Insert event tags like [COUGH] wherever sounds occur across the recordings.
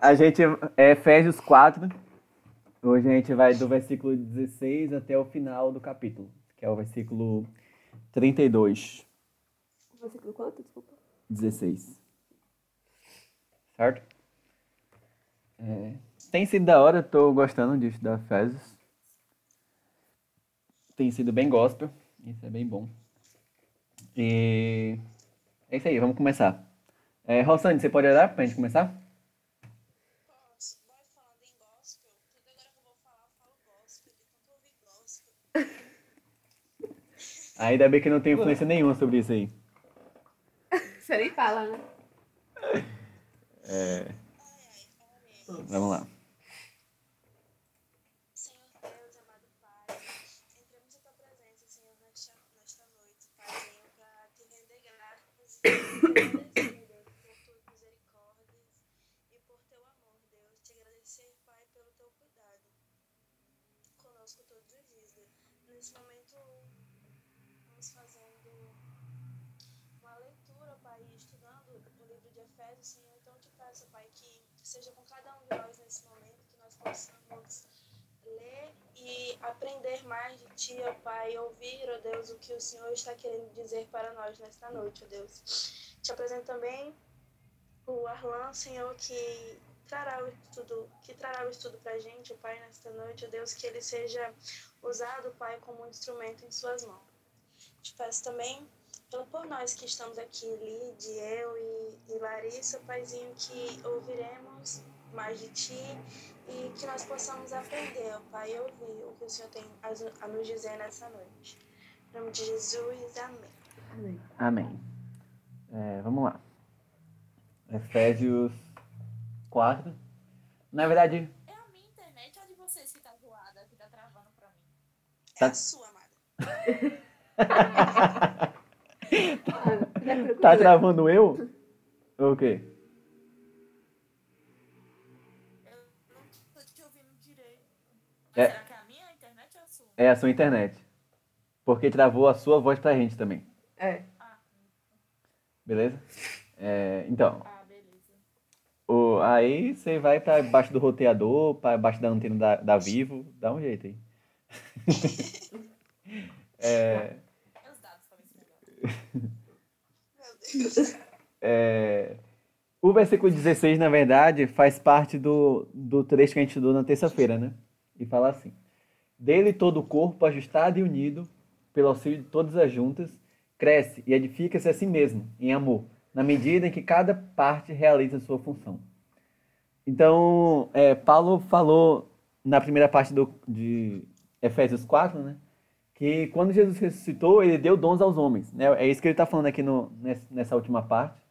a gente é Efésios 4. Hoje a gente vai do versículo 16 até o final do capítulo, que é o versículo 32. Versículo quanto? Desculpa. 16. Certo? É, tem sido da hora, tô gostando disso da Efésios. Tem sido bem gospel, isso é bem bom. E é isso aí, vamos começar. É, Rossane, você pode orar pra gente começar? [LAUGHS] Ainda bem que não tem influência nenhuma sobre isso aí. [LAUGHS] Você nem fala, né? É, vamos lá. Senhor Deus, amado Pai, entramos em tua presença, Senhor, nesta, nesta noite, Paizinho, para te render graças e agradecer, Deus, por tuas misericórdias e por teu amor, Deus. Te agradecer, Pai, pelo teu cuidado conosco todos os dias, Deus. Nesse momento, vamos fazendo uma leitura, Pai, estudando o livro de Efésios, Senhor. Então, eu te peço, Pai, que seja com cada um de nós nesse momento, que nós possamos ler e aprender mais de Ti, ó Pai, ouvir, ó Deus, o que o Senhor está querendo dizer para nós nesta noite, ó Deus. Te apresento também o Arlan, Senhor, que trará o estudo, que trará o estudo para a gente, Pai, nesta noite, ó Deus, que ele seja usado, Pai, como um instrumento em Suas mãos. Te peço também pelo por nós que estamos aqui, Lid, eu e, e Larissa, Paizinho, que ouviremos mais de Ti e que nós possamos aprender, ó Pai, e ouvir o que o Senhor tem a, a nos dizer nessa noite. Em nome de Jesus, amém. Amém. Amém. É, vamos lá. Efésios 4. Na verdade, É a minha internet ou a de vocês que tá zoada, que tá travando pra mim? É Tá. a sua, amada. [LAUGHS] tá travando eu? Ou o quê? Eu não tô te ouvindo direito. Mas É. será que é a minha internet ou a sua? É a sua internet. Porque travou a sua voz pra gente também. É. Ah, Beleza? É, então, ah, aí você vai pra baixo do roteador, pra baixo da antena da, da Vivo, dá um jeito aí. [LAUGHS] é, É o versículo 16, na verdade, faz parte do, do trecho que a gente estudou na terça-feira, né? E fala assim: Dele todo o corpo, ajustado e unido, pelo auxílio de todas as juntas, cresce e edifica-se a si mesmo, em amor, na medida em que cada parte realiza a sua função. Então, é, Paulo falou na primeira parte do, de Efésios 4, né? Que quando Jesus ressuscitou, ele deu dons aos homens. Né? É isso que ele está falando aqui no, ness- nessa última parte.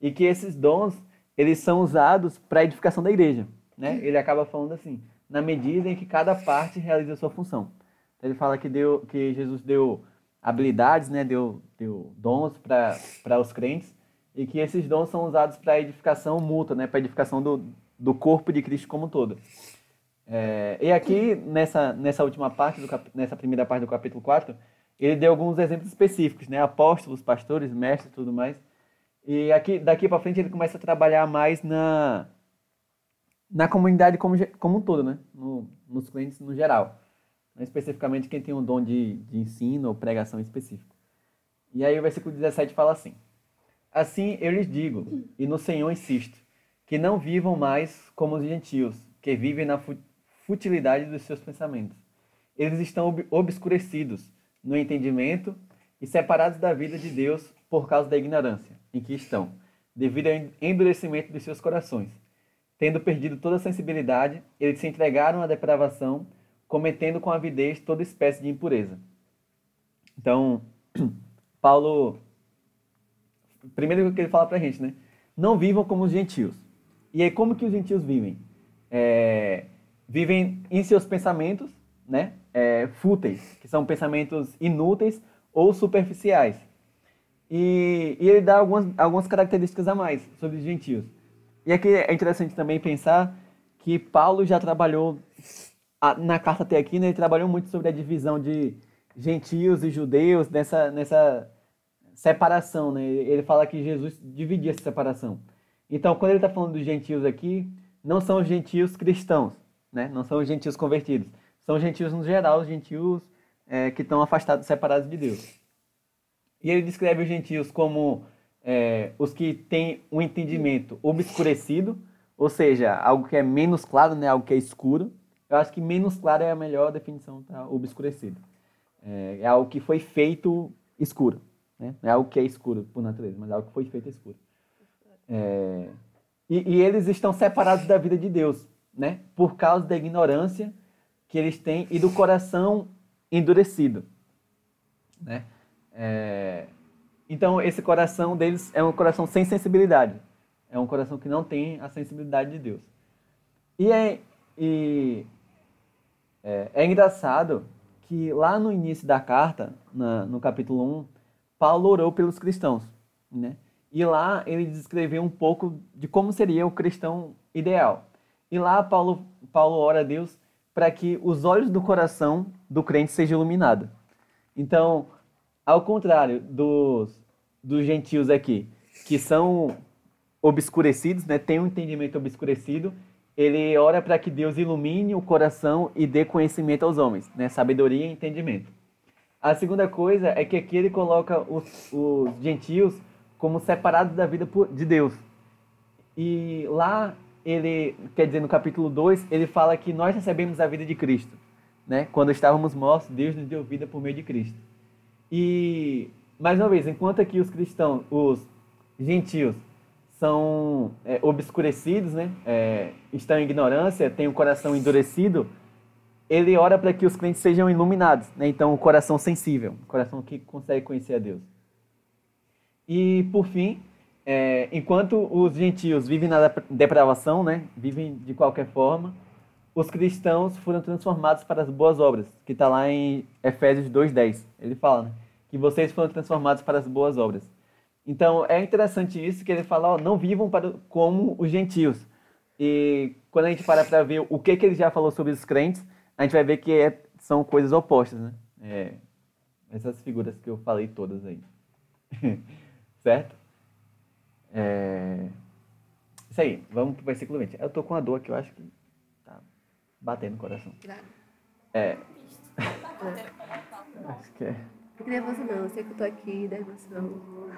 E que esses dons, eles são usados para a edificação da igreja. Né? Ele acaba falando assim, na medida em que cada parte realiza a sua função. Então, ele fala que, deu, que Jesus deu habilidades, né? deu, deu dons para os crentes, e que esses dons são usados para a edificação mútua, né? para a edificação do, do corpo de Cristo como um todo. É, e aqui, nessa, nessa última parte, do cap- nessa primeira parte do capítulo 4, ele deu alguns exemplos específicos, né? Apóstolos, pastores, mestres tudo mais. E aqui, daqui para frente ele começa a trabalhar mais na, na comunidade como, como um todo, né? No, nos clientes no geral. Não especificamente quem tem um dom de, de ensino ou pregação específico. E aí o versículo 17 fala assim: Assim eu lhes digo, e no Senhor insisto, que não vivam mais como os gentios, que vivem na fu- futilidade dos seus pensamentos. Eles estão ob- obscurecidos no entendimento e separados da vida de Deus por causa da ignorância em que estão, devido ao en- endurecimento dos seus corações. Tendo perdido toda a sensibilidade, eles se entregaram à depravação, cometendo com avidez toda espécie de impureza. Então, [CLEARS THROAT] Paulo primeiro que ele fala pra gente, né? Não vivam como os gentios. E aí, como que os gentios vivem? É, vivem em seus pensamentos, né? É, fúteis, que são pensamentos inúteis ou superficiais. E, e ele dá algumas, algumas características a mais sobre os gentios. E aqui é interessante também pensar que Paulo já trabalhou, a- na carta até aqui, né, ele trabalhou muito sobre a divisão de gentios e judeus nessa, nessa separação, né? Ele fala que Jesus dividia essa separação. Então, quando ele está falando dos gentios aqui, não são os gentios cristãos, né? não são os gentios convertidos. São os gentios no geral, os gentios é, que estão afastados, separados de Deus. E ele descreve os gentios como é, os que têm um entendimento obscurecido, ou seja, algo que é menos claro, né? algo que é escuro. Eu acho que menos claro é a melhor definição para obscurecido. É, é algo que foi feito escuro. Né? Não é algo que é escuro por natureza, mas é algo que foi feito escuro. É, e, e, eles estão separados da vida de Deus, né? Por causa da ignorância que eles têm e do coração endurecido, né? É, então, esse coração deles é um coração sem sensibilidade. É um coração que não tem a sensibilidade de Deus. E é, e, é, é engraçado que lá no início da carta, na, no capítulo 1, Paulo orou pelos cristãos, né? E lá ele descreveu um pouco de como seria o cristão ideal. E lá Paulo, Paulo ora a Deus para que os olhos do coração do crente sejam iluminados. Então, ao contrário dos, dos gentios aqui, que são obscurecidos, né, tem um entendimento obscurecido, ele ora para que Deus ilumine o coração e dê conhecimento aos homens, né, sabedoria e entendimento. A segunda coisa é que aqui ele coloca os, os gentios como separados da vida de Deus. E lá ele, quer dizer, no capítulo 2, ele fala que nós recebemos a vida de Cristo. Né? Quando estávamos mortos, Deus nos deu vida por meio de Cristo. E, mais uma vez, enquanto aqui os cristãos, os gentios, são é, obscurecidos, né? É, estão em ignorância, têm o coração endurecido, ele ora para que os crentes sejam iluminados. Né? Então, o coração sensível, o coração que consegue conhecer a Deus. E, por fim, é, enquanto os gentios vivem na depravação, né, vivem de qualquer forma, os cristãos foram transformados para as boas obras, que está lá em Efésios 2,10. Ele fala né, que vocês foram transformados para as boas obras. Então, é interessante isso, que ele fala, ó, não vivam para, como os gentios. E quando a gente para para ver o que, que ele já falou sobre os crentes, a gente vai ver que é, são coisas opostas, né? É, essas figuras que eu falei todas aí. [LAUGHS] Certo? É... Isso aí, vamos pro versículo 20. Eu tô com uma dor aqui, eu acho que tá batendo no coração. Claro. É. [LAUGHS] acho que é. Fique nervoso não, eu sei que eu tô aqui, da emoção.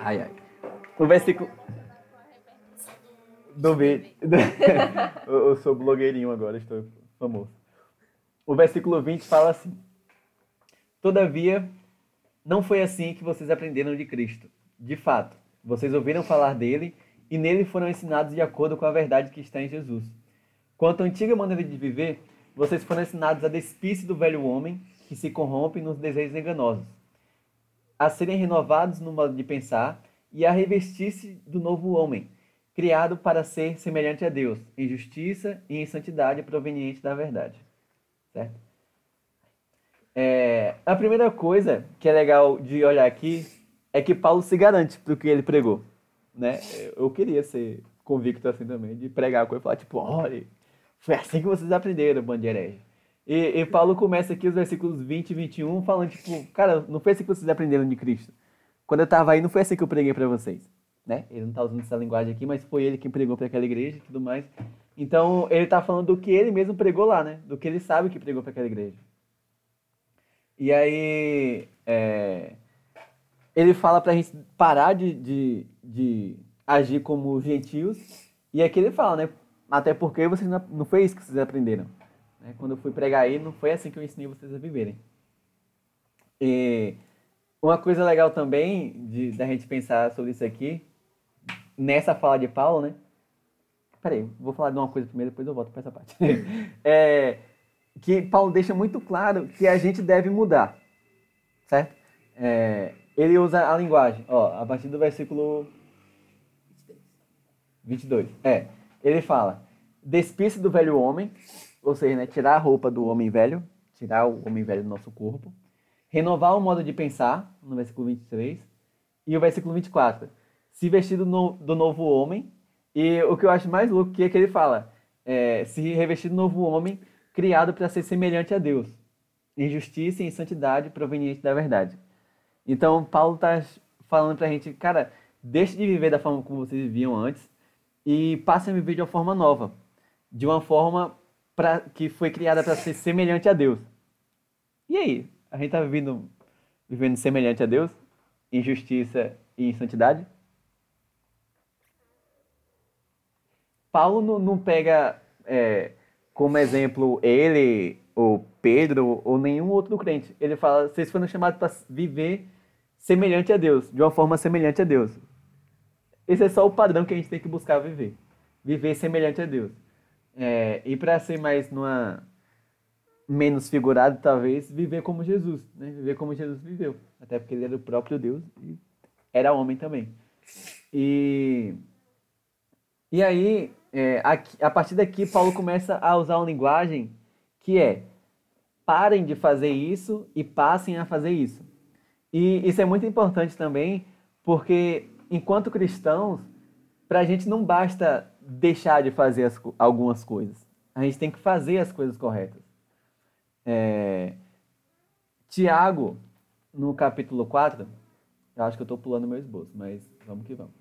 Ai, ai. O versículo. Do vídeo. [LAUGHS] eu sou blogueirinho agora, estou famoso. O versículo 20 fala assim: Todavia, não foi assim que vocês aprenderam de Cristo. De fato, vocês ouviram falar dele e nele foram ensinados de acordo com a verdade que está em Jesus. Quanto à antiga maneira de viver, vocês foram ensinados a despir-se do velho homem que se corrompe nos desejos enganosos, a serem renovados no modo de pensar e a revestir-se do novo homem, criado para ser semelhante a Deus, em justiça e em santidade proveniente da verdade. Certo? É, a primeira coisa que é legal de olhar aqui é que Paulo se garante para o que ele pregou. Né? Eu queria ser convicto assim também, de pregar com ele e falar, tipo, olha, foi assim que vocês aprenderam, bando de herege. E, e, Paulo começa aqui os versículos 20 e 21 falando, tipo, cara, não foi assim que vocês aprenderam de Cristo. Quando eu estava aí, não foi assim que eu preguei para vocês. Né? Ele não está usando essa linguagem aqui, mas foi ele quem pregou para aquela igreja e tudo mais. Então, ele está falando do que ele mesmo pregou lá, né? Do que ele sabe que pregou para aquela igreja. E aí é, ele fala para a gente parar de, de, de, agir como gentios. E aqui ele fala, né? Até porque vocês não, não foi isso que vocês aprenderam. Né? Quando eu fui pregar aí, não foi assim que eu ensinei vocês a viverem. E uma coisa legal também de da gente pensar sobre isso aqui, nessa fala de Paulo, né? Peraí, vou falar de uma coisa primeiro, depois eu volto para essa parte. [LAUGHS] é, que Paulo deixa muito claro que a gente deve mudar, certo? É, ele usa a linguagem, ó, a partir do versículo 22. É, ele fala: despisse do velho homem, ou seja, né, tirar a roupa do homem velho, tirar o homem velho do nosso corpo, renovar o modo de pensar, no versículo 23, e o versículo 24, se vestir do, no, do novo homem, e o que eu acho mais louco que é que ele fala, é, se revestir do novo homem, criado para ser semelhante a Deus, em justiça e em santidade proveniente da verdade. Então, Paulo está falando para a gente, cara, deixem de viver da forma como vocês viviam antes e passem a viver de uma forma nova, de uma forma pra, que foi criada para ser semelhante a Deus. E aí? A gente está vivendo, vivendo semelhante a Deus? Em justiça e em santidade? Paulo não, não pega é, como exemplo ele, ou Pedro, ou nenhum outro crente. Ele fala: vocês foram chamados para viver semelhante a Deus, de uma forma semelhante a Deus. Esse é só o padrão que a gente tem que buscar viver. Viver semelhante a Deus. É, e para ser mais numa menos figurado, talvez, viver como Jesus, né? Viver como Jesus viveu. Até porque ele era o próprio Deus e era homem também. E, e aí, é, aqui, a partir daqui, Paulo começa a usar uma linguagem que é parem de fazer isso e passem a fazer isso. E isso é muito importante também, porque enquanto cristãos, para a gente não basta deixar de fazer as, algumas coisas. A gente tem que fazer as coisas corretas. É... Tiago, no capítulo 4, eu acho que eu estou pulando meu esboço, mas vamos que vamos.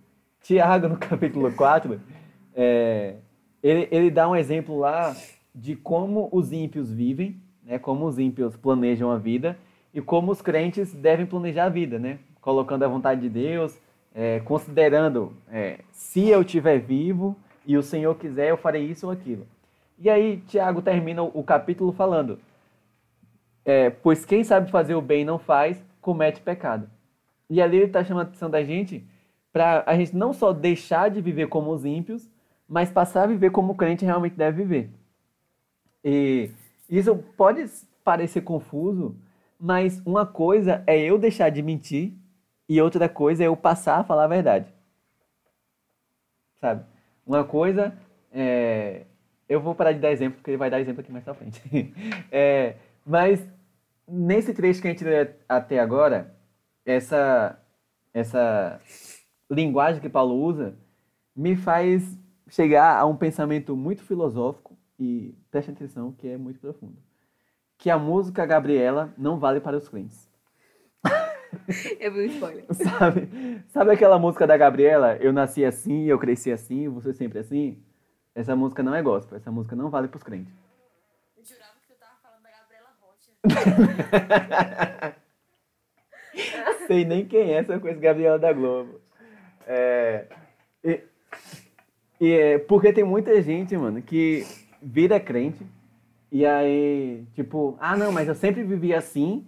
Tiago, no capítulo 4, é... ele, ele dá um exemplo lá de como os ímpios vivem, né? como os ímpios planejam a vida e como os crentes devem planejar a vida, né? colocando a vontade de Deus, é, considerando é, se eu estiver vivo e o Senhor quiser, eu farei isso ou aquilo. E aí Tiago termina o capítulo falando: é, pois quem sabe fazer o bem e não faz, comete pecado. E ali ele está chamando a atenção da gente para a gente não só deixar de viver como os ímpios, mas passar a viver como o crente realmente deve viver. E isso pode parecer confuso, mas uma coisa é eu deixar de mentir e outra coisa é eu passar a falar a verdade. Sabe? Uma coisa é. Eu vou parar de dar exemplo, porque ele vai dar exemplo aqui mais pra frente. [LAUGHS] é, mas nesse trecho que a gente lê até agora, essa, essa linguagem que Paulo usa me faz chegar a um pensamento muito filosófico e preste atenção que é muito profundo. Que a música Gabriela não vale para os crentes. Eu [LAUGHS] vi um spoiler. [LAUGHS] Sabe, sabe aquela música da Gabriela? Eu nasci assim, eu cresci assim, você sempre assim? Essa música não é gospel, essa música não vale pros crentes. Eu jurava que tu tava falando da Gabriela Rocha. [LAUGHS] Sei nem quem é essa coisa Gabriela da Globo. É, e, e é, porque tem muita gente, mano, que vira crente e aí, tipo, ah, não, mas eu sempre vivi assim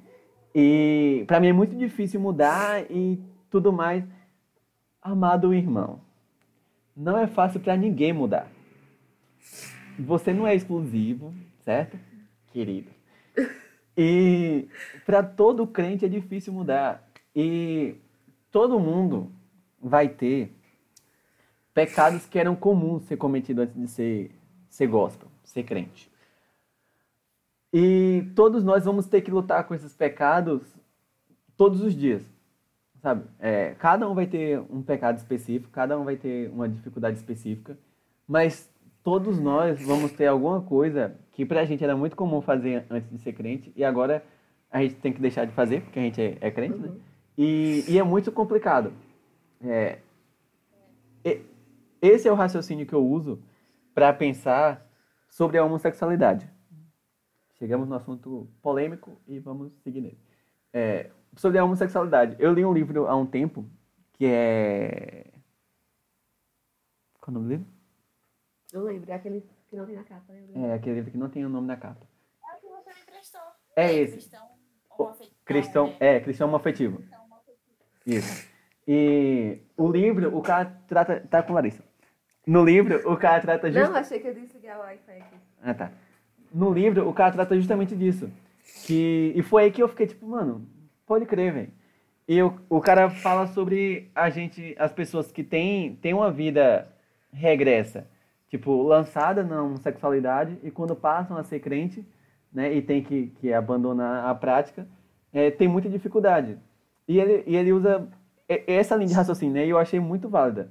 e para mim é muito difícil mudar e tudo mais. Amado irmão, não é fácil para ninguém mudar. Você não é exclusivo, certo? Querido. E para todo crente é difícil mudar. E todo mundo vai ter pecados que eram comuns ser cometidos antes de ser, ser gospel, ser crente. E todos nós vamos ter que lutar com esses pecados todos os dias, sabe? É, cada um vai ter um pecado específico, cada um vai ter uma dificuldade específica, mas todos nós vamos ter alguma coisa que pra gente era muito comum fazer antes de ser crente e agora a gente tem que deixar de fazer porque a gente é, é crente, né? E, e, é muito complicado. É, esse é o raciocínio que eu uso para pensar sobre a homossexualidade. Chegamos no assunto polêmico e vamos seguir nele. É, sobre a homossexualidade. Eu li um livro há um tempo que é. Qual é o nome do livro? Não lembro, é aquele que não tem na capa, lembra? É, aquele livro que não tem o nome na capa. É o que você me emprestou. É esse. Cristão homoafetivo. Cristão, né? é, cristão homoafetivo. Cristão homoafetivo. Isso. E o livro, o cara trata. Tá com Larissa. No livro, o cara trata Não, justamente. achei que eu disse ligar o Wi-Fi aqui. Ah, tá. No livro, o cara trata justamente disso. Que, e foi aí que eu fiquei tipo, mano, pode crer, velho. E o, o cara fala sobre a gente, as pessoas que têm, têm uma vida regressa. Tipo, lançada na homossexualidade e quando passam a ser crente, né, e tem que, que abandonar a prática, é, tem muita dificuldade. E ele, e ele usa e- essa linha de raciocínio, né, e eu achei muito válida.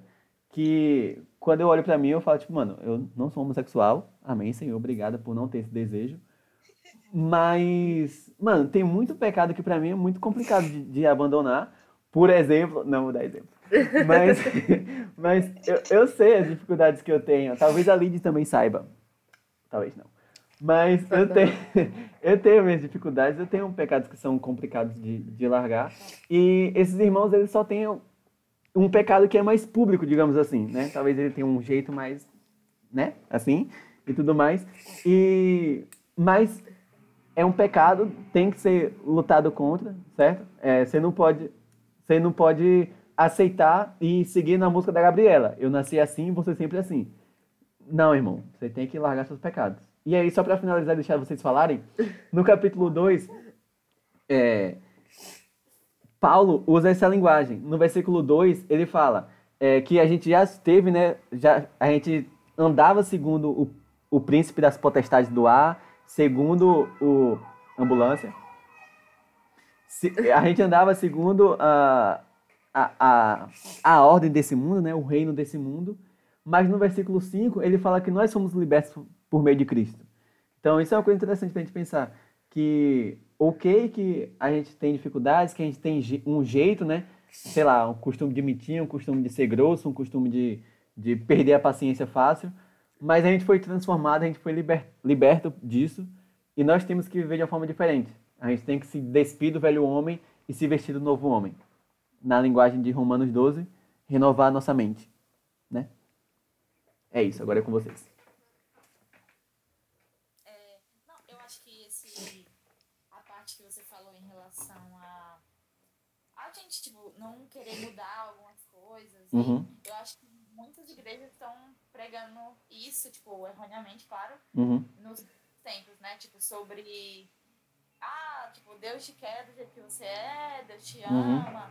Que quando eu olho pra mim, eu falo, tipo, mano, eu não sou homossexual, amém, Senhor, obrigada por não ter esse desejo. Mas, mano, tem muito pecado que pra mim é muito complicado de, de abandonar, Por exemplo, não vou dar exemplo. Mas, [LAUGHS] mas eu, eu sei as dificuldades que eu tenho. Talvez a Lid também saiba. Talvez não. Mas eu tenho, [LAUGHS] eu tenho minhas dificuldades, eu tenho pecados que são complicados de, de largar. E esses irmãos, eles só têm um pecado que é mais público, digamos assim, né? Talvez ele tenha um jeito mais, né? Assim, e tudo mais. E, mas é um pecado, tem que ser lutado contra, certo? É, você não pode, você não pode aceitar e seguir na música da Gabriela. Eu nasci assim, você sempre assim. Não, irmão, você tem que largar seus pecados. E aí, só para finalizar deixar vocês falarem, no capítulo 2, é, Paulo usa essa linguagem. No versículo 2, ele fala é, que a gente já esteve, né? Já, a gente andava segundo o, o príncipe das potestades do ar, segundo o ambulância. Se, a gente andava segundo a, a, a, a ordem desse mundo, né? O reino desse mundo. Mas no versículo 5, ele fala que nós somos libertos por meio de Cristo. Então, isso é uma coisa interessante para a gente pensar. Que, ok, que a gente tem dificuldades, que a gente tem um jeito, né? Sei lá, um costume de mentir, um costume de ser grosso, um costume de, de perder a paciência fácil. Mas a gente foi transformado, a gente foi liber, liberto disso. E nós temos que viver de uma forma diferente. A gente tem que se despir do velho homem e se vestir do novo homem. Na linguagem de Romanos 12, renovar a nossa mente. Né? É isso, agora é com vocês. É, não, eu acho que esse, a parte que você falou em relação a a gente, tipo, não querer mudar algumas coisas, Uhum. eu acho que muitas igrejas estão pregando isso, tipo, erroneamente, claro, Uhum. nos tempos, né? Tipo, sobre. Ah, tipo, Deus te quer do jeito que você é, Deus te Uhum. ama.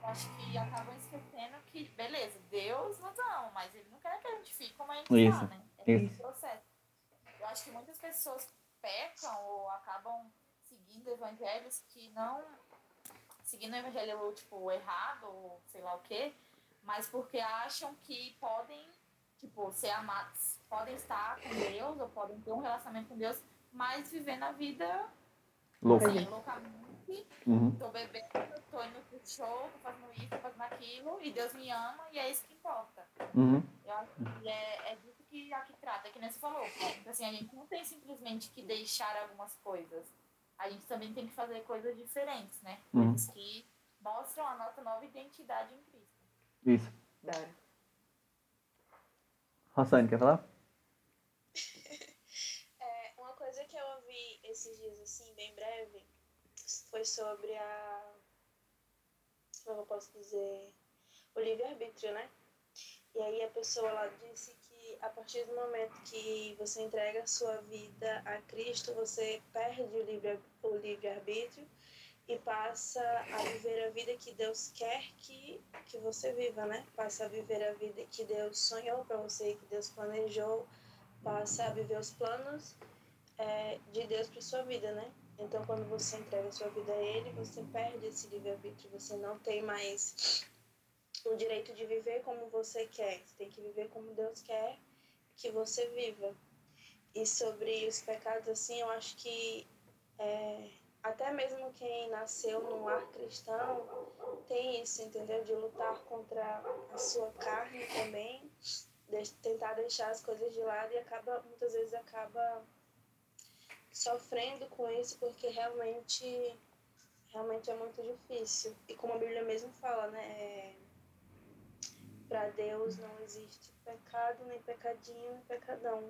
Eu acho que acabam esquecendo que, beleza, Deus nos ama, mas Ele não quer que a gente fique como a gente Isso, tá, né? É isso. esse processo. Eu acho que muitas pessoas pecam ou acabam seguindo evangelhos que não. seguindo o evangelho, tipo, errado, ou sei lá o quê, mas porque acham que podem tipo, ser amados, podem estar com Deus ou podem ter um relacionamento com Deus, mas vivendo a vida Louco. assim, loucamente. Uhum. Tô bebendo, tô indo pro show, tô fazendo isso, tô fazendo aquilo, e Deus me ama e é isso que importa. Uhum. Eu acho que é, é disso que aqui trata, é que nem você falou. Então, assim, a gente não tem simplesmente que deixar algumas coisas. A gente também tem que fazer coisas diferentes, né? Uhum. Que mostram a nossa nova identidade em Cristo. Isso. Rossane, quer falar? [LAUGHS] É, uma coisa que eu ouvi esses dias, assim, bem breve, foi sobre a. Como eu posso dizer? O livre-arbítrio, né? E aí a pessoa lá disse a partir do momento que você entrega a sua vida a Cristo, você perde o livre- o livre-arbítrio e passa a viver a vida que Deus quer que, que você viva, né? Passa a viver a vida que Deus sonhou para você, que Deus planejou, passa a viver os planos é, de Deus para sua vida, né? Então, quando você entrega a sua vida a Ele, você perde esse livre-arbítrio, você não tem mais o direito de viver como você quer, você tem que viver como Deus quer que você viva. E sobre os pecados, assim, eu acho que é, até mesmo quem nasceu num lar cristão tem isso, entendeu? De lutar contra a sua carne também, de tentar deixar as coisas de lado e acaba, muitas vezes acaba sofrendo com isso porque realmente realmente é muito difícil. E como a Bíblia mesmo fala, né? Para Deus não existe pecado, nem pecadinho, nem pecadão.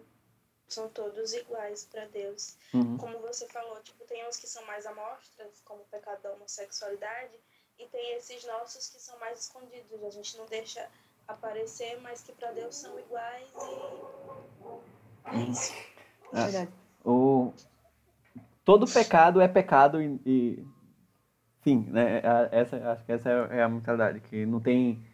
São todos iguais para Deus Uhum. como você falou, tipo, tem uns que são mais amostras, como o pecado da homossexualidade, e tem esses nossos que são mais escondidos, a gente não deixa aparecer, mas que para Deus são iguais e é isso. Ah. Verdade. O... Todo pecado é pecado e, e- Enfim, né? a- Essa, acho que essa é a mentalidade, que não tem,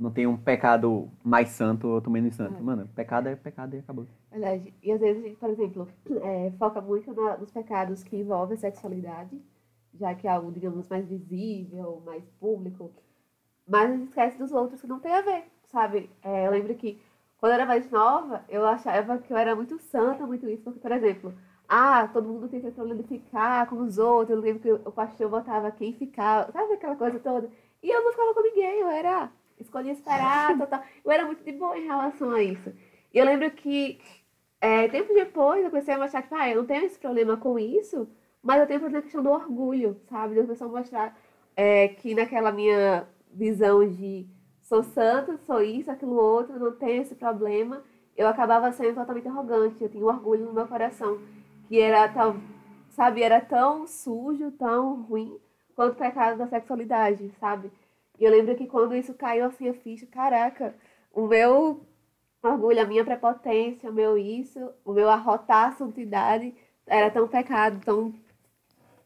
não tem um pecado mais santo ou outro menos santo. É. Mano, pecado é pecado e acabou. Verdade. E às vezes a gente, por exemplo, é, foca muito na- nos pecados que envolvem a sexualidade, já que é algo, digamos, mais visível, mais público, mas a gente esquece dos outros que não tem a ver, sabe? É, eu lembro que quando eu era mais nova, eu achava que eu era muito santa, muito isso, porque, por exemplo, ah, todo mundo tem problema de ficar com os outros, eu lembro que o pastor botava quem ficar, sabe aquela coisa toda? E eu não ficava com ninguém, eu era. Escolhi esperar, tal, tal. Eu era muito de boa em relação a isso. E eu lembro que, é, tempo depois, eu comecei a mostrar que, ah, eu não tenho esse problema com isso, mas eu tenho problema a questão do orgulho, sabe? De eu começar a mostrar é, que naquela minha visão de sou santo, sou isso, aquilo outro, não tenho esse problema, eu acabava sendo totalmente arrogante. Eu tinha um orgulho no meu coração, que era tão, sabe, era tão sujo, tão ruim, quanto o pecado da sexualidade, sabe? E eu lembro que quando isso caiu assim a ficha, caraca, o meu orgulho, a minha prepotência, o meu isso, o meu arrotar a santidade era tão pecado, tão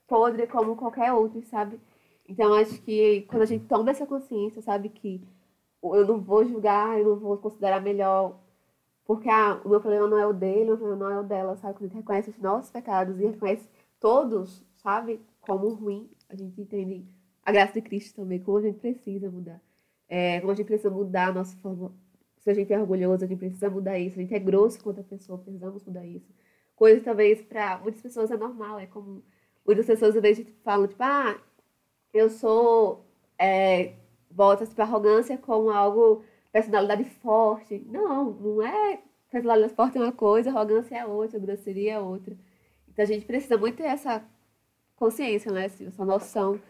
podre como qualquer outro, sabe? Então acho que quando a gente toma essa consciência, sabe que eu não vou julgar, eu não vou considerar melhor, porque ah, o meu problema não é o dele, o meu problema não é o dela, sabe? Quando a gente reconhece os nossos pecados e reconhece todos, sabe, como ruim, a gente entende a graça de Cristo também, como a gente precisa mudar. É, como a gente precisa mudar a nossa forma. Se a gente é orgulhoso, a gente precisa mudar isso. A gente é grosso com outra pessoa, precisamos mudar isso. Coisa talvez para muitas pessoas é normal, é como muitas pessoas às vezes falam, tipo, ah, eu sou. É, volta para arrogância como algo, personalidade forte. Não, não é. Personalidade forte é uma coisa, arrogância é outra, grosseria é outra. Então a gente precisa muito ter essa consciência, né? Essa noção.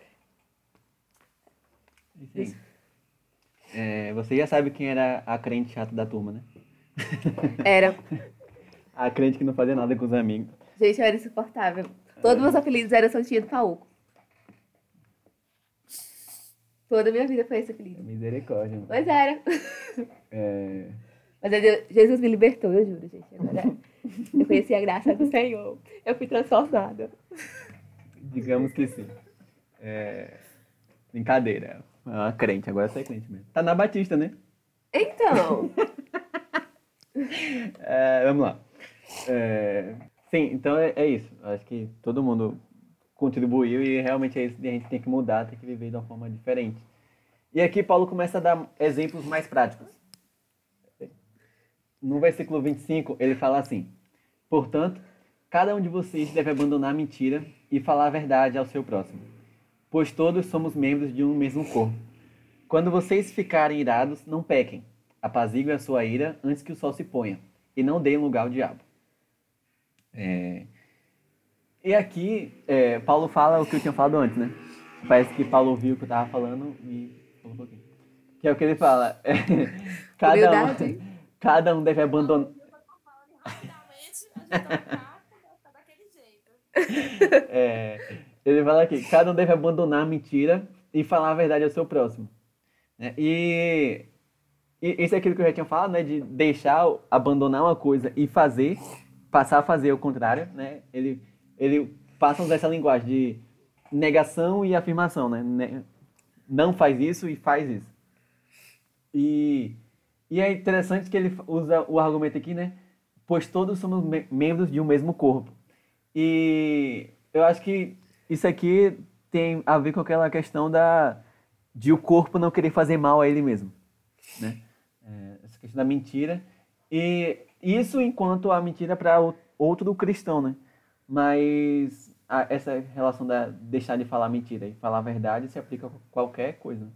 Sim. É, você já sabe quem era a crente chata da turma, né? Era. [LAUGHS] a crente que não fazia nada com os amigos. Gente, eu era insuportável. Todos meus apelidos eram Santinha do Pauco. Toda a minha vida foi esse apelido. Misericórdia. mano. Pois era. É, [LAUGHS] Mas Deus- Jesus me libertou, eu juro, gente. Agora eu conheci a graça do Senhor. Eu fui transformada. digamos que sim. É, brincadeira. Uma crente, agora você é crente mesmo. Tá na Batista, né? Então, [LAUGHS] É, vamos lá. É, sim, então é, é isso. Acho que todo mundo contribuiu e realmente é isso que a gente tem que mudar, tem que viver de uma forma diferente. E aqui Paulo começa a dar exemplos mais práticos. No versículo 25, ele fala assim: Portanto, cada um de vocês deve abandonar a mentira e falar a verdade ao seu próximo, pois todos somos membros de um mesmo corpo. Quando vocês ficarem irados, não pequem. Apazigue a sua ira antes que o sol se ponha, e não deem lugar ao diabo. É, E aqui, é, Paulo fala o que eu tinha falado antes, né? Parece que Paulo ouviu o que eu estava falando e falou um pouquinho. Que é o que ele fala. [LAUGHS] cada, Humildade. um, cada um deve abandonar. Falando rapidamente, a gente daquele jeito. [LAUGHS] É, ele fala aqui, cada um deve abandonar a mentira e falar a verdade ao seu próximo. né? E, e isso é aquilo que eu já tinha falado, né? De deixar, abandonar uma coisa e fazer, passar a fazer o contrário, né? Ele, ele passa a usar essa linguagem de negação e afirmação, né? Ne- Não faz isso e faz isso. E, e é interessante que ele usa o argumento aqui, né? Pois todos somos me- membros de um mesmo corpo. E eu acho que isso aqui tem a ver com aquela questão da de o corpo não querer fazer mal a ele mesmo, né? É, essa questão da mentira e isso enquanto a mentira para outro cristão, né? Mas a- essa relação da deixar de falar mentira e falar a verdade se aplica a qualquer coisa.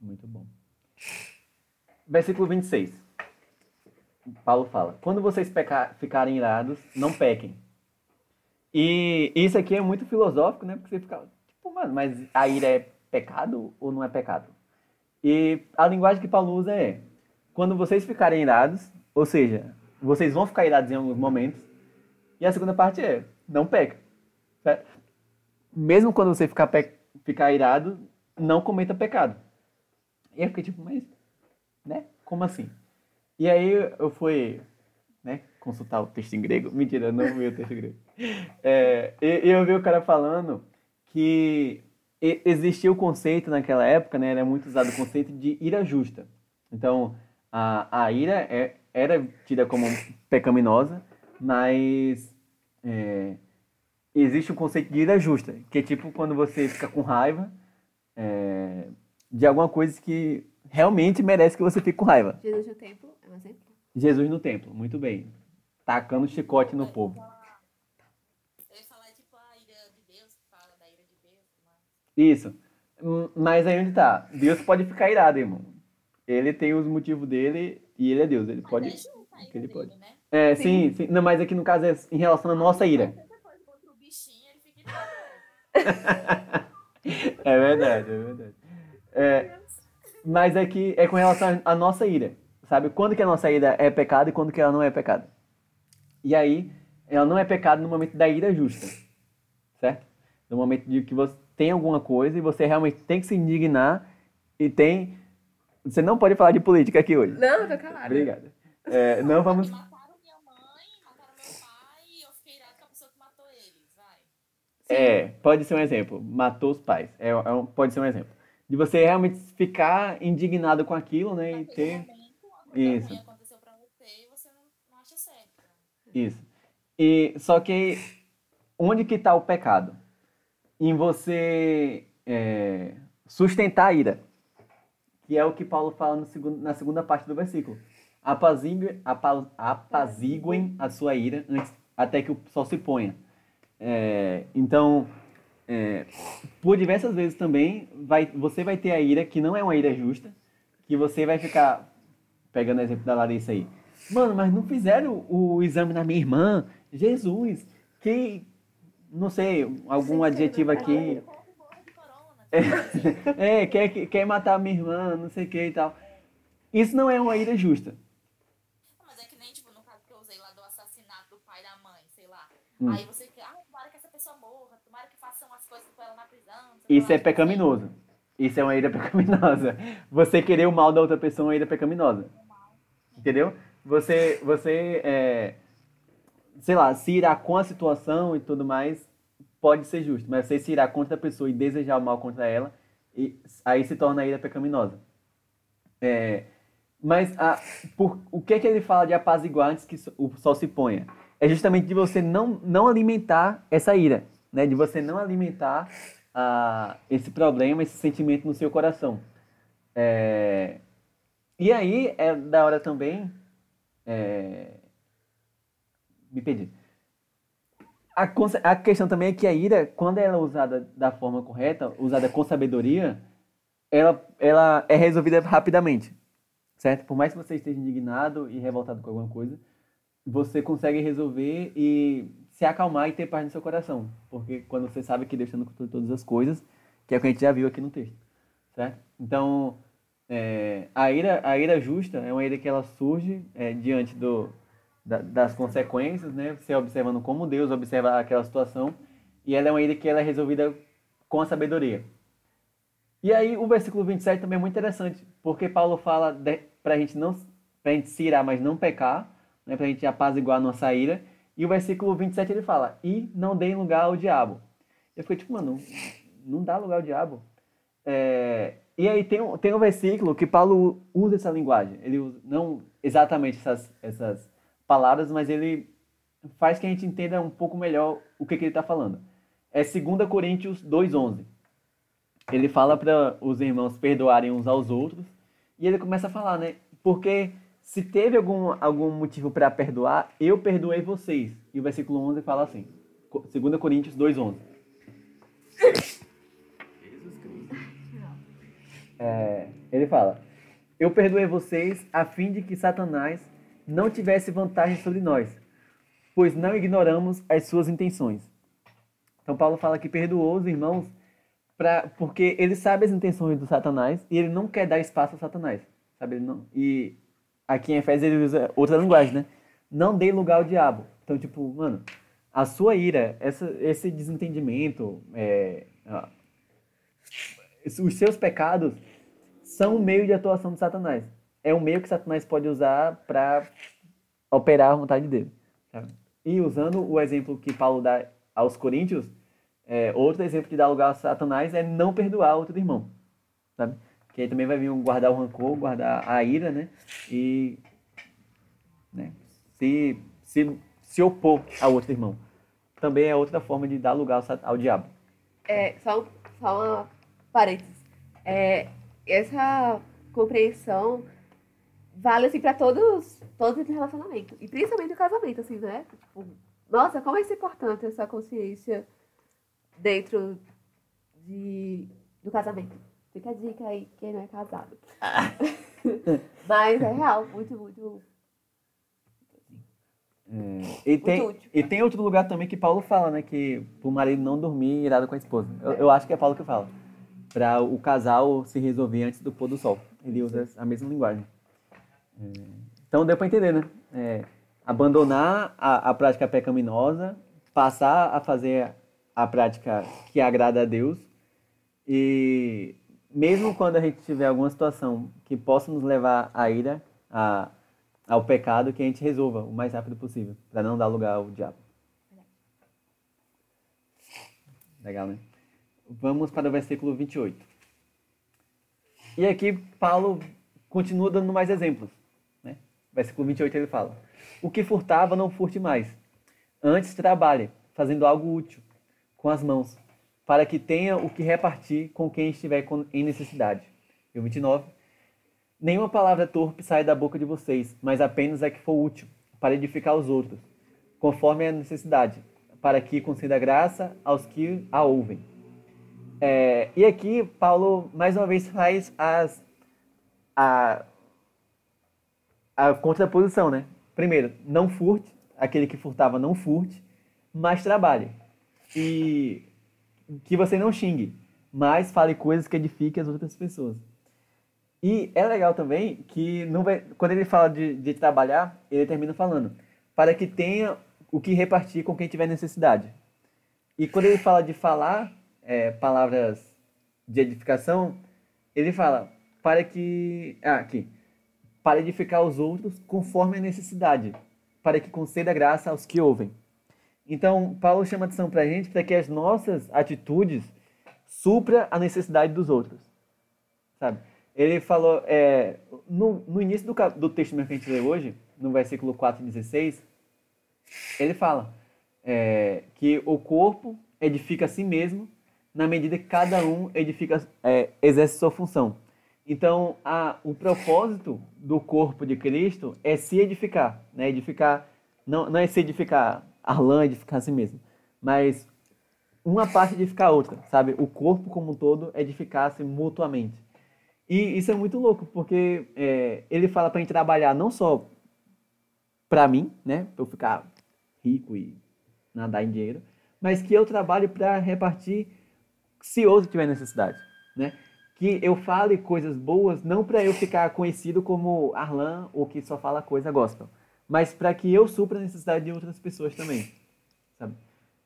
Muito bom. Versículo 26. Paulo fala: Quando vocês peca- ficarem irados, não pequem. E isso aqui é muito filosófico, né? Porque você fica, tipo, mano, mas a ira é pecado ou não é pecado? E a linguagem que Paulo usa é: quando vocês ficarem irados, ou seja, vocês vão ficar irados em alguns momentos. E a segunda parte é: não peca. Certo? Mesmo quando você ficar, pe- ficar irado, não cometa pecado. E eu fiquei tipo, mas, né? Como assim? E aí eu fui, né, consultar o texto em grego. Mentira, não vi o texto em grego. É, e, eu vi o cara falando que existia o conceito naquela época, né, era muito usado o conceito de ira justa. Então, a, a ira é, era tida como pecaminosa, mas é, existe o conceito de ira justa, que é tipo quando você fica com raiva é, de alguma coisa que realmente merece que você fique com raiva. Jesus no templo é um exemplo. Jesus no templo, muito bem. Tacando chicote no povo. Falar tipo a ira de Deus, que fala da ira de Deus. Mas... Isso. hum, mas aí onde tá? Deus pode ficar irado, irmão. Ele tem os motivos dele e ele é Deus. Ele Mas pode. deixa o pai ele dele, pode. né? É, Sim. sim, sim. Não, mas aqui no caso é em relação à nossa ira. Irado. [LAUGHS] É verdade, é verdade. É, mas é que é com relação à nossa ira. Sabe? Quando que a nossa ira é pecado e quando que ela não é pecado. E aí, ela não é pecado no momento da ira justa. Certo? No momento de que você tem alguma coisa e você realmente tem que se indignar e tem. Você não pode falar de política aqui hoje. Não, tô calada. Obrigado. É, não vamos. Mataram minha mãe, mataram meu pai e eu fiquei irado com a pessoa que matou eles, vai. É, pode ser um exemplo. Matou os pais. É, é um- pode ser um exemplo. De você realmente ficar indignado com aquilo, né? E ter. Isso. ruim aconteceu pra você e você não, não acha certo. Isso. E só que onde que está o pecado? Em você é, sustentar a ira, que é o que Paulo fala segundo, na segunda parte do versículo. Apaziguem, apa- apaziguem a sua ira antes, até que o sol se ponha. É, então, é, por diversas vezes também, vai, você vai ter a ira que não é uma ira justa, que você vai ficar, pegando o exemplo da Larissa aí, Mano, mas não fizeram o exame na minha irmã? Jesus, que. Não sei, algum adjetivo aqui. Tipo, [LAUGHS] É, quer, quer matar a minha irmã, não sei o que e tal. Isso não é uma ira justa. Mas é que nem, tipo, no caso que eu usei lá do assassinato do pai e da mãe, sei lá. Hum. Aí você quer, ah, tomara que essa pessoa morra, tomara que façam as coisas com ela na prisão. Isso é tipo assim. pecaminoso. Isso é uma ira [LAUGHS] pecaminosa. Você querer o mal da outra pessoa é uma ira pecaminosa. Entendeu? Você, você é, sei lá, se irar com a situação e tudo mais, pode ser justo. Mas você se irar contra a pessoa e desejar o mal contra ela, e aí se torna a ira pecaminosa. É, mas a, por, o que, que ele fala de apaziguar antes que o sol se ponha? É justamente de você não, não alimentar essa ira, né? de você não alimentar ah, esse problema, esse sentimento no seu coração. É, e aí é da hora também. É, me perdi. A, a questão também é que a ira, quando ela é usada da forma correta, usada com sabedoria, ela, ela é resolvida rapidamente. Certo? Por mais que você esteja indignado e revoltado com alguma coisa, você consegue resolver e se acalmar e ter paz no seu coração. Porque quando você sabe que Deus está no controle de todas as coisas, que é o que a gente já viu aqui no texto. Certo? Então, é, a, ira, a ira justa é uma ira que ela surge é, diante do, da- das consequências, né? Você observando como Deus observa aquela situação, e ela é uma ira que ela é resolvida com a sabedoria. E aí o versículo 27 também é muito interessante, porque Paulo fala para a gente não gente se irar, mas não pecar, né, para a gente apaziguar a nossa ira. E o versículo 27 ele fala: "E não deem lugar ao diabo". Eu fiquei tipo, mano, não dá lugar ao diabo. É, e aí tem, um- tem um versículo que Paulo usa essa linguagem. Ele usa, não exatamente essas, essas palavras, mas ele faz que a gente entenda um pouco melhor o que, que ele está falando. É 2 Coríntios 2,11. Ele fala para os irmãos perdoarem uns aos outros. E ele começa a falar, né? Porque se teve algum, algum motivo para perdoar, eu perdoei vocês. E o versículo 11 fala assim. 2 Coríntios 2,11. É, ele fala: Eu perdoei vocês a fim de que Satanás não tivesse vantagem sobre nós, pois não ignoramos as suas intenções. Então, Paulo fala que perdoou os irmãos pra, porque ele sabe as intenções do Satanás e ele não quer dar espaço ao Satanás. Sabe? Ele não, e aqui em Efésios ele usa outra linguagem, né? Não dê lugar ao diabo. Então, tipo, mano, a sua ira, essa, esse desentendimento, é, os seus pecados são um meio de atuação de Satanás. É um meio que Satanás pode usar para operar a vontade dele. E usando o exemplo que Paulo dá aos Coríntios, é, outro exemplo que dá lugar a Satanás é não perdoar outro irmão. Sabe? Que aí também vai vir um guardar o rancor, guardar a ira, né? E né, se, se, se opor ao outro irmão. Também é outra forma de dar lugar ao, ao diabo. É, só, só uma parênteses. É, essa compreensão vale assim para todos todos os relacionamentos e principalmente o casamento assim né tipo nossa como é importante essa consciência dentro de do casamento. Fica a dica aí, quem não é casado. [LAUGHS] Mas é real, muito, muito. É, e, tem, útil. e tem outro lugar também que Paulo fala, né? Que pro marido não dormir irado com a esposa. Eu, eu acho que é Paulo que fala. Pra o casal se resolver antes do pôr do sol. Ele usa a mesma linguagem. É, então deu pra entender, né? É, abandonar a, a prática pecaminosa, passar a fazer a prática que agrada a Deus e mesmo quando a gente tiver alguma situação que possa nos levar à ira, a, ao pecado, que a gente resolva o mais rápido possível, para não dar lugar ao diabo. Legal, né? Vamos para o versículo 28. E aqui Paulo continua dando mais exemplos. Né? Versículo 28 ele fala: O que furtava, não furte mais. Antes trabalhe, fazendo algo útil com as mãos, para que tenha o que repartir com quem estiver em necessidade. E o 29. Nenhuma palavra torpe sai da boca de vocês, mas apenas a que for útil, para edificar os outros, conforme a necessidade, para que conceda graça aos que a ouvem. É, e aqui, Paulo, mais uma vez, faz as, a, a contraposição, né? Primeiro, não furte, aquele que furtava não furte, mas trabalhe. E que você não xingue, mas fale coisas que edifiquem as outras pessoas. E é legal também que não vai, quando ele fala de, de trabalhar, ele termina falando para que tenha o que repartir com quem tiver necessidade. E quando ele fala de falar é, palavras de edificação, ele fala para que ah, aqui para edificar os outros conforme a necessidade, para que conceda graça aos que ouvem. Então, Paulo chama atenção para a gente para que as nossas atitudes supra a necessidade dos outros, sabe? Ele falou, é, no, no início do, do texto que a gente lê hoje, no versículo 4 e 16, ele fala é, que o corpo edifica a si mesmo na medida que cada um edifica, é, exerce sua função. Então, a, o propósito do corpo de Cristo é se edificar, né? Edificar, não, não é se edificar Arlan, edificar a si mesmo, mas uma parte edificar a outra, sabe? O corpo como um todo edificar-se mutuamente. E isso é muito louco, porque é, ele fala para gente trabalhar não só para mim, né? Para eu ficar rico e nadar em dinheiro, mas que eu trabalhe para repartir se outro tiver necessidade, né? Que eu fale coisas boas não para eu ficar conhecido como Arlan ou que só fala coisa gospel, mas para que eu supra a necessidade de outras pessoas também, sabe?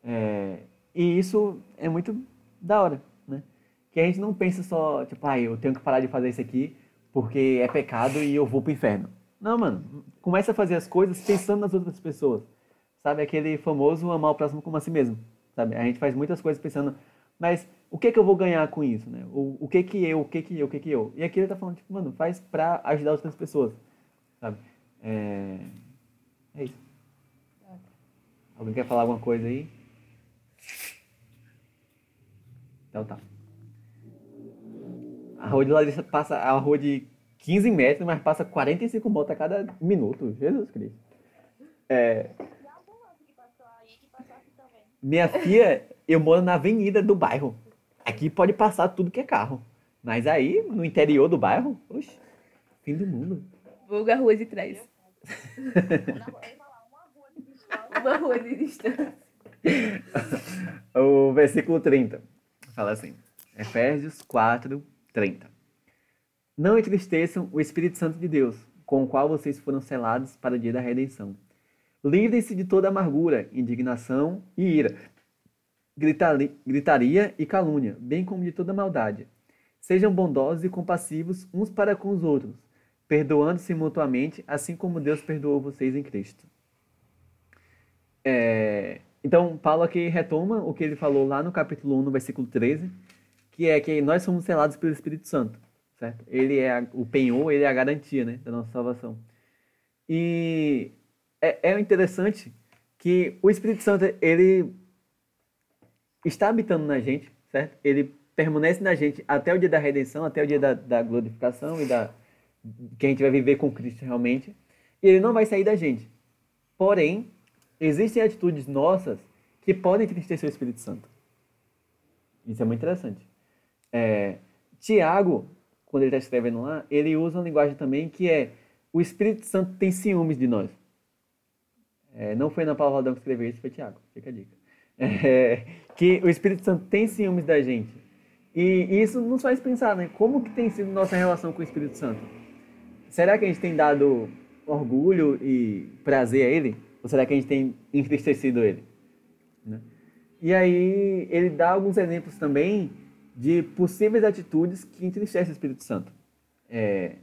É, e isso é muito da hora, né? Que a gente não pensa só, tipo, ah, eu tenho que parar de fazer isso aqui porque é pecado e eu vou pro inferno. Não, mano, começa a fazer as coisas pensando nas outras pessoas. Sabe, aquele famoso amar o próximo como a si mesmo. Sabe, a gente faz muitas coisas pensando, mas o que que eu vou ganhar com isso, né? O, o que que eu, o que que eu, o que que eu. E aqui ele tá falando, tipo, mano, faz pra ajudar outras pessoas. Sabe? É, é isso. Alguém quer falar alguma coisa aí? Então tá. A rua de Larissa passa a rua de 15 metros, mas passa 45 motos a cada minuto. Jesus Cristo. É, minha filha, eu moro na avenida do bairro. Aqui pode passar tudo que é carro. Mas aí, no interior do bairro, oxe, fim do mundo. Vulga rua de trás. Uma rua de distância. [LAUGHS] O versículo 30 fala assim: Efésios 4, 30. Não entristeçam o Espírito Santo de Deus, com o qual vocês foram selados para o dia da redenção. Livrem-se de toda amargura, indignação e ira, gritaria e calúnia, bem como de toda maldade. Sejam bondosos e compassivos uns para com os outros, perdoando-se mutuamente, assim como Deus perdoou vocês em Cristo. É, então, Paulo aqui retoma o que ele falou lá no capítulo 1, no versículo 13, que é que nós somos selados pelo Espírito Santo, certo? Ele é a- o penhor, ele é a garantia, né, da nossa salvação. E é, é interessante que o Espírito Santo, ele está habitando na gente, certo? Ele permanece na gente até o dia da redenção, até o dia da, da glorificação e da que a gente vai viver com Cristo realmente. E ele não vai sair da gente. Porém, existem atitudes nossas que podem entristecer o Espírito Santo. Isso é muito interessante. É, Tiago, quando ele está escrevendo lá, ele usa uma linguagem também que é o Espírito Santo tem ciúmes de nós. É, não foi na Paula Valdão que escreveu isso, foi Tiago, fica a dica. É, que o Espírito Santo tem ciúmes da gente. E isso nos faz pensar, né? Como que tem sido nossa relação com o Espírito Santo? Será que a gente tem dado orgulho e prazer a ele? Ou será que a gente tem entristecido ele? Né? E aí ele dá alguns exemplos também de possíveis atitudes que entristecem o Espírito Santo. É,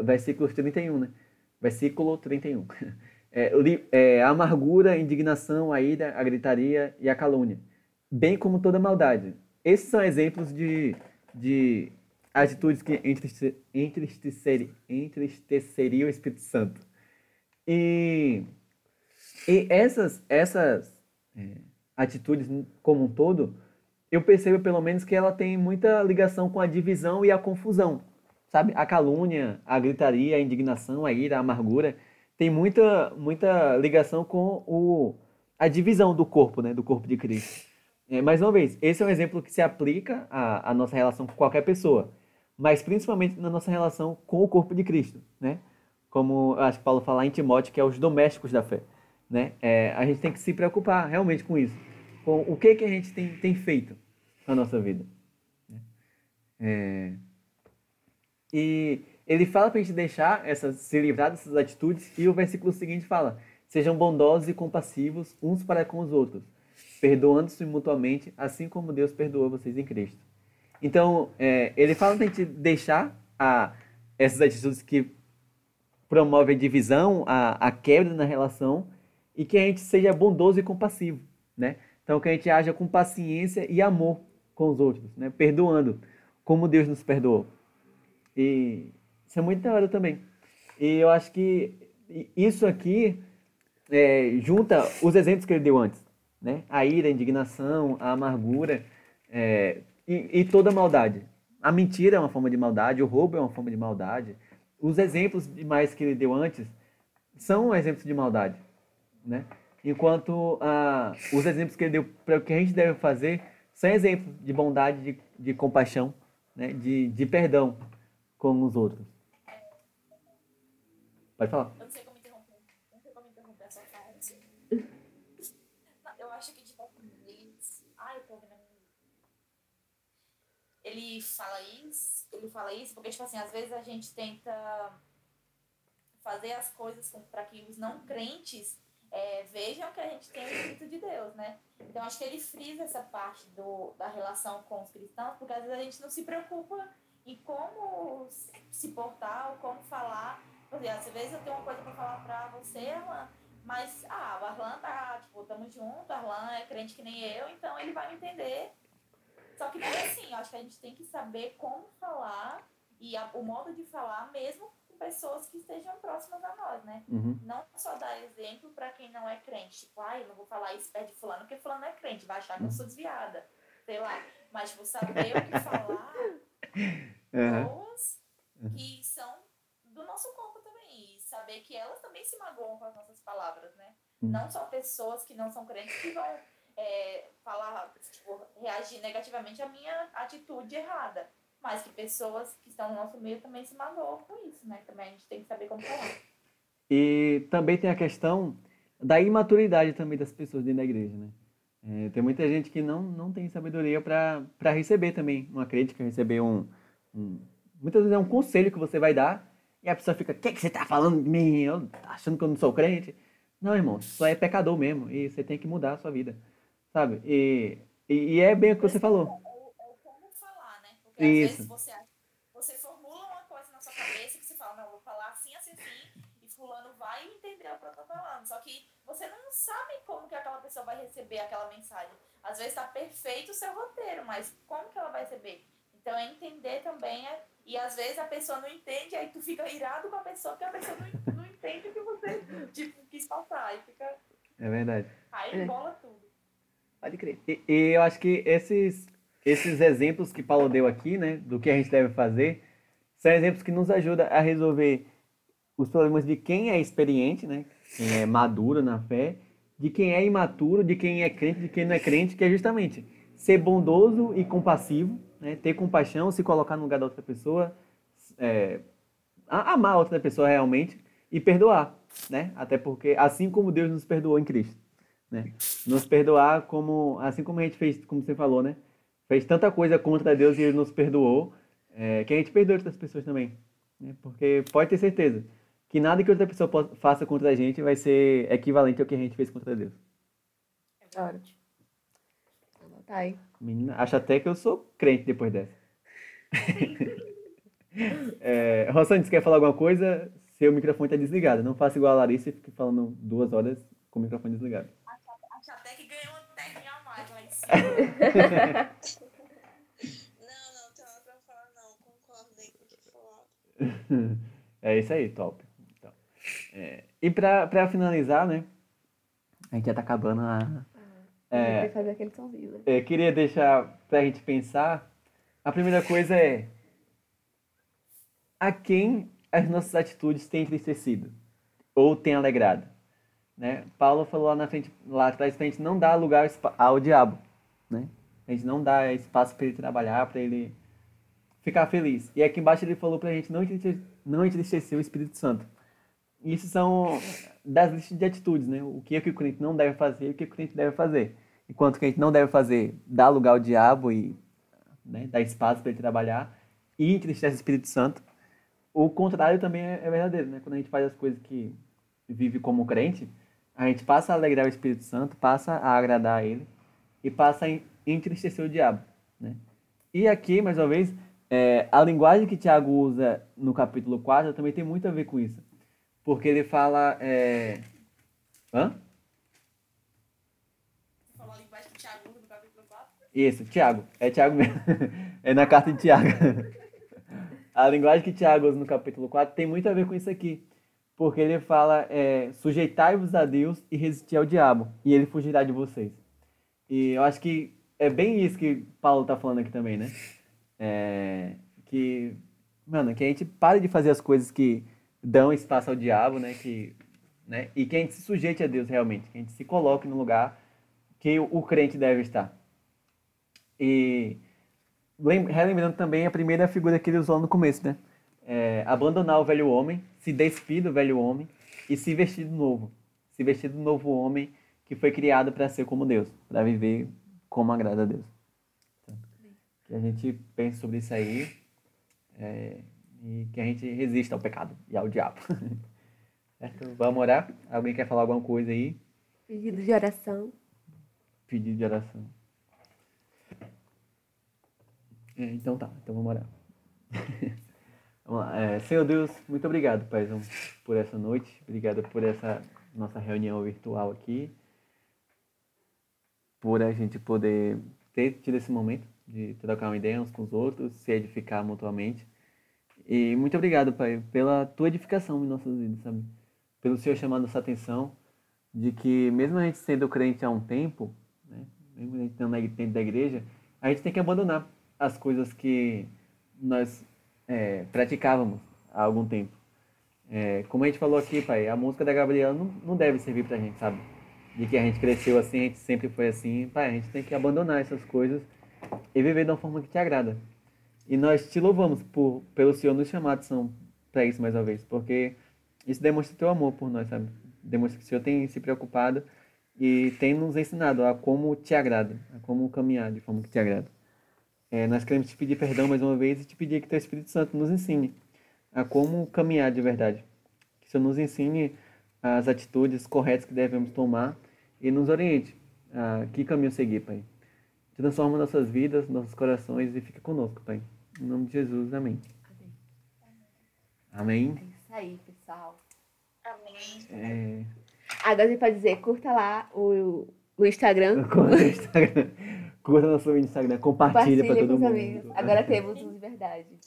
versículo 31, né? Versículo 31. [LAUGHS] É, é, a amargura, a indignação, a ira, a gritaria e a calúnia, bem como toda maldade. Esses são exemplos de, de atitudes que entristeceriam, entristeceriam o Espírito Santo. E, e essas, essas é, atitudes como um todo, eu percebo pelo menos que ela tem muita ligação com a divisão e a confusão. Sabe? A calúnia, a gritaria, a indignação, a ira, a amargura tem muita, muita ligação com o, a divisão do corpo, né? Do corpo de Cristo. É, mais uma vez, esse é um exemplo que se aplica à, à nossa relação com qualquer pessoa, mas principalmente na nossa relação com o corpo de Cristo, né? Como acho que Paulo fala em Timóteo, que é os domésticos da fé, né? É, a gente tem que se preocupar realmente com isso, com o que que a gente tem, tem feito na nossa vida. Né? É, e ele fala para a gente deixar essas, se livrar dessas atitudes, e o versículo seguinte fala: Sejam bondosos e compassivos uns para com os outros, perdoando-se mutuamente, assim como Deus perdoou vocês em Cristo. Então, é, ele fala para a gente deixar a, essas atitudes que promovem a divisão, a, a quebra na relação, e que a gente seja bondoso e compassivo, né? Então, que a gente haja com paciência e amor com os outros, né? Perdoando, como Deus nos perdoou. E isso é muito da hora também. E eu acho que isso aqui é, junta os exemplos que ele deu antes, né? A ira, a indignação, a amargura é, e, e, toda a maldade. A mentira é uma forma de maldade, o roubo é uma forma de maldade. Os exemplos demais que ele deu antes são exemplos de maldade, né? Enquanto os exemplos que ele deu para o que a gente deve fazer são exemplos de bondade, de, de compaixão, né? de, de perdão com os outros. Pode falar. Eu não sei como interromper. Não sei como interromper essa fala. [LAUGHS] Eu acho que, tipo. Ai, eu tô ouvindo. Ele fala isso, ele fala isso, porque, tipo assim, às vezes a gente tenta fazer as coisas para que os não crentes é, vejam que a gente tem o Espírito de Deus, né? Então, acho que ele frisa essa parte do, da relação com os cristãos, porque às vezes a gente não se preocupa em como se portar ou como falar por exemplo, às vezes eu tenho uma coisa pra falar pra você, Arlan, mas, ah, o Arlan tá, tipo, tamo junto, o Arlan é crente que nem eu, então ele vai me entender. Só que não é assim, eu acho que a gente tem que saber como falar e a, o modo de falar, mesmo com pessoas que estejam próximas a nós, né? Uhum. Não só dar exemplo pra quem não é crente, tipo, ai, eu não vou falar isso perto de fulano, porque fulano é crente, vai achar que eu sou desviada, sei lá. Mas, tipo, saber o que falar, [LAUGHS] Uhum. boas que são do nosso corpo também. E saber que elas também se magoam com as nossas palavras, né? Hum. Não só pessoas que não são crentes que vão é, falar, tipo, reagir negativamente à minha atitude errada. Mas que pessoas que estão no nosso meio também se magoam com isso, né? Também a gente tem que saber como falar. E também tem a questão da imaturidade também das pessoas dentro da igreja, né? É, tem muita gente que não, não tem sabedoria para receber também uma crítica, receber um, um, Muitas vezes é um conselho que você vai dar e a pessoa fica, o que, é que você está falando de mim? Eu, achando que eu não sou crente? Não, irmão, só é pecador mesmo e você tem que mudar a sua vida, sabe? E, e, e é bem o que você falou. É o como falar, né? Porque Isso. às vezes você, você formula uma coisa na sua cabeça que você fala, não, vou falar assim, assim, assim, e fulano vai entender o que eu tô falando. Só que você não sabe como que aquela pessoa vai receber aquela mensagem. Às vezes tá perfeito o seu roteiro, mas como que ela vai receber? Então é entender também, é, e às vezes a pessoa não entende, aí tu fica irado com a pessoa, porque a pessoa não, não entende o que você tipo, quis passar. Aí fica. É verdade. Aí É. embola tudo. Pode crer. E, e eu acho que esses, esses exemplos que Paulo deu aqui, né, do que a gente deve fazer, são exemplos que nos ajudam a resolver os problemas de quem é experiente, né, quem é maduro na fé, de quem é imaturo, de quem é crente, de quem não é crente, que é justamente ser bondoso e compassivo, né? ter compaixão, se colocar no lugar da outra pessoa, é, amar a outra pessoa realmente e perdoar, né? Até porque assim como Deus nos perdoou em Cristo, né? Nos perdoar como assim como a gente fez, como você falou, né? Fez tanta coisa contra Deus e Ele nos perdoou, é, que a gente perdoe outras pessoas também, né? Porque pode ter certeza que nada que outra pessoa faça contra a gente vai ser equivalente ao que a gente fez contra Deus. É verdade. Anota aí. Menina, acho até que eu sou crente depois dessa. [LAUGHS] é, Rossane, você quer falar alguma coisa? Seu microfone está desligado. Não faça igual a Larissa e fique falando duas horas com o microfone desligado. Acho até que ganhou uma terrinha a mais lá em cima. [LAUGHS] Não, não, tem nada pra falar, não. Concordo aí com o que falou. [LAUGHS] É isso aí, top. Então, é, e pra, pra finalizar, né? A gente já tá acabando a. É. Que né? Eu queria deixar pra gente pensar. A primeira coisa é. A quem as nossas atitudes têm entristecido? Ou têm alegrado? Né? Paulo falou lá na frente, lá atrás, pra gente não dar lugar ao diabo. Né? A gente não dá espaço para ele trabalhar, para ele ficar feliz. E aqui embaixo ele falou pra gente não entristecer, não entristecer o Espírito Santo. E isso são das listas de atitudes, né? O que é que o crente não deve fazer e o que, é que o crente deve fazer. Enquanto que a gente não deve fazer, dar lugar ao diabo e né, dar espaço para ele trabalhar e entristece o Espírito Santo. O contrário também é, é verdadeiro, né? Quando a gente faz as coisas que vive como crente, a gente passa a alegrar o Espírito Santo, passa a agradar a ele e passa a en- entristecer o diabo, né? E aqui, mais uma vez, é, a linguagem que Tiago usa no capítulo 4 também tem muito a ver com isso. Porque ele fala. É... Hã? Você falou a linguagem que o Thiago usa no capítulo 4? Isso, Tiago. É Tiago mesmo. [LAUGHS] é na carta de Tiago. [LAUGHS] A linguagem que Tiago usa no capítulo 4 tem muito a ver com isso aqui. Porque ele fala: é, sujeitai-vos a Deus e resistir ao diabo, e ele fugirá de vocês. E eu acho que é bem isso que Paulo tá falando aqui também, né? É, que, mano, que a gente pare de fazer as coisas que dão espaço ao diabo, né? Que, né? E que a gente se sujeite a Deus realmente, que a gente se coloque no lugar que o crente deve estar. E lem- relembrando também a primeira figura que ele usou no começo, né? É, abandonar o velho homem, se despir do velho homem e se vestir do novo. Se vestir do novo homem que foi criado para ser como Deus, para viver como agrada a Deus. Então, que a gente pense sobre isso aí é, e que a gente resista ao pecado e ao diabo. [LAUGHS] certo? Vamos orar? Alguém quer falar alguma coisa aí? Pedido de oração. Pedido de oração. É, então tá, então vamos orar. [LAUGHS] vamos lá. É, Senhor Deus, muito obrigado, Paizão, por essa noite. Obrigado por essa nossa reunião virtual aqui. Por a gente poder ter tido esse momento de trocar uma ideia uns com os outros, se edificar mutuamente. E muito obrigado, Pai, pela tua edificação em nossas vidas, sabe? Pelo Senhor chamar nossa atenção de que mesmo a gente sendo crente há um tempo, né, mesmo a gente dentro da igreja, a gente tem que abandonar as coisas que nós é, praticávamos há algum tempo. É, como a gente falou aqui, pai, a música da Gabriela não, não deve servir pra gente, sabe? De que a gente cresceu assim, a gente sempre foi assim. Pai, a gente tem que abandonar essas coisas e viver de uma forma que te agrada. E nós te louvamos por, pelo Senhor nos chamar de São para isso mais uma vez, porque isso demonstra teu amor por nós, sabe? Demonstra que o Senhor tem se preocupado e tem nos ensinado a como te agrada, a como caminhar de forma que te agrada. É, nós queremos te pedir perdão mais uma vez e te pedir que teu Espírito Santo nos ensine a como caminhar de verdade. Que o Senhor nos ensine as atitudes corretas que devemos tomar e nos oriente a que caminho seguir, Pai. Transforma nossas vidas, nossos corações e fica conosco, Pai. Em nome de Jesus, amém. Amém. É isso aí, pessoal. Amém. É... Agora a gente pode dizer, curta lá o, o Instagram. [LAUGHS] Curta o Instagram. Curta nosso Instagram, compartilha para Compartilha todo com os mundo. amigos. Agora temos um de verdade.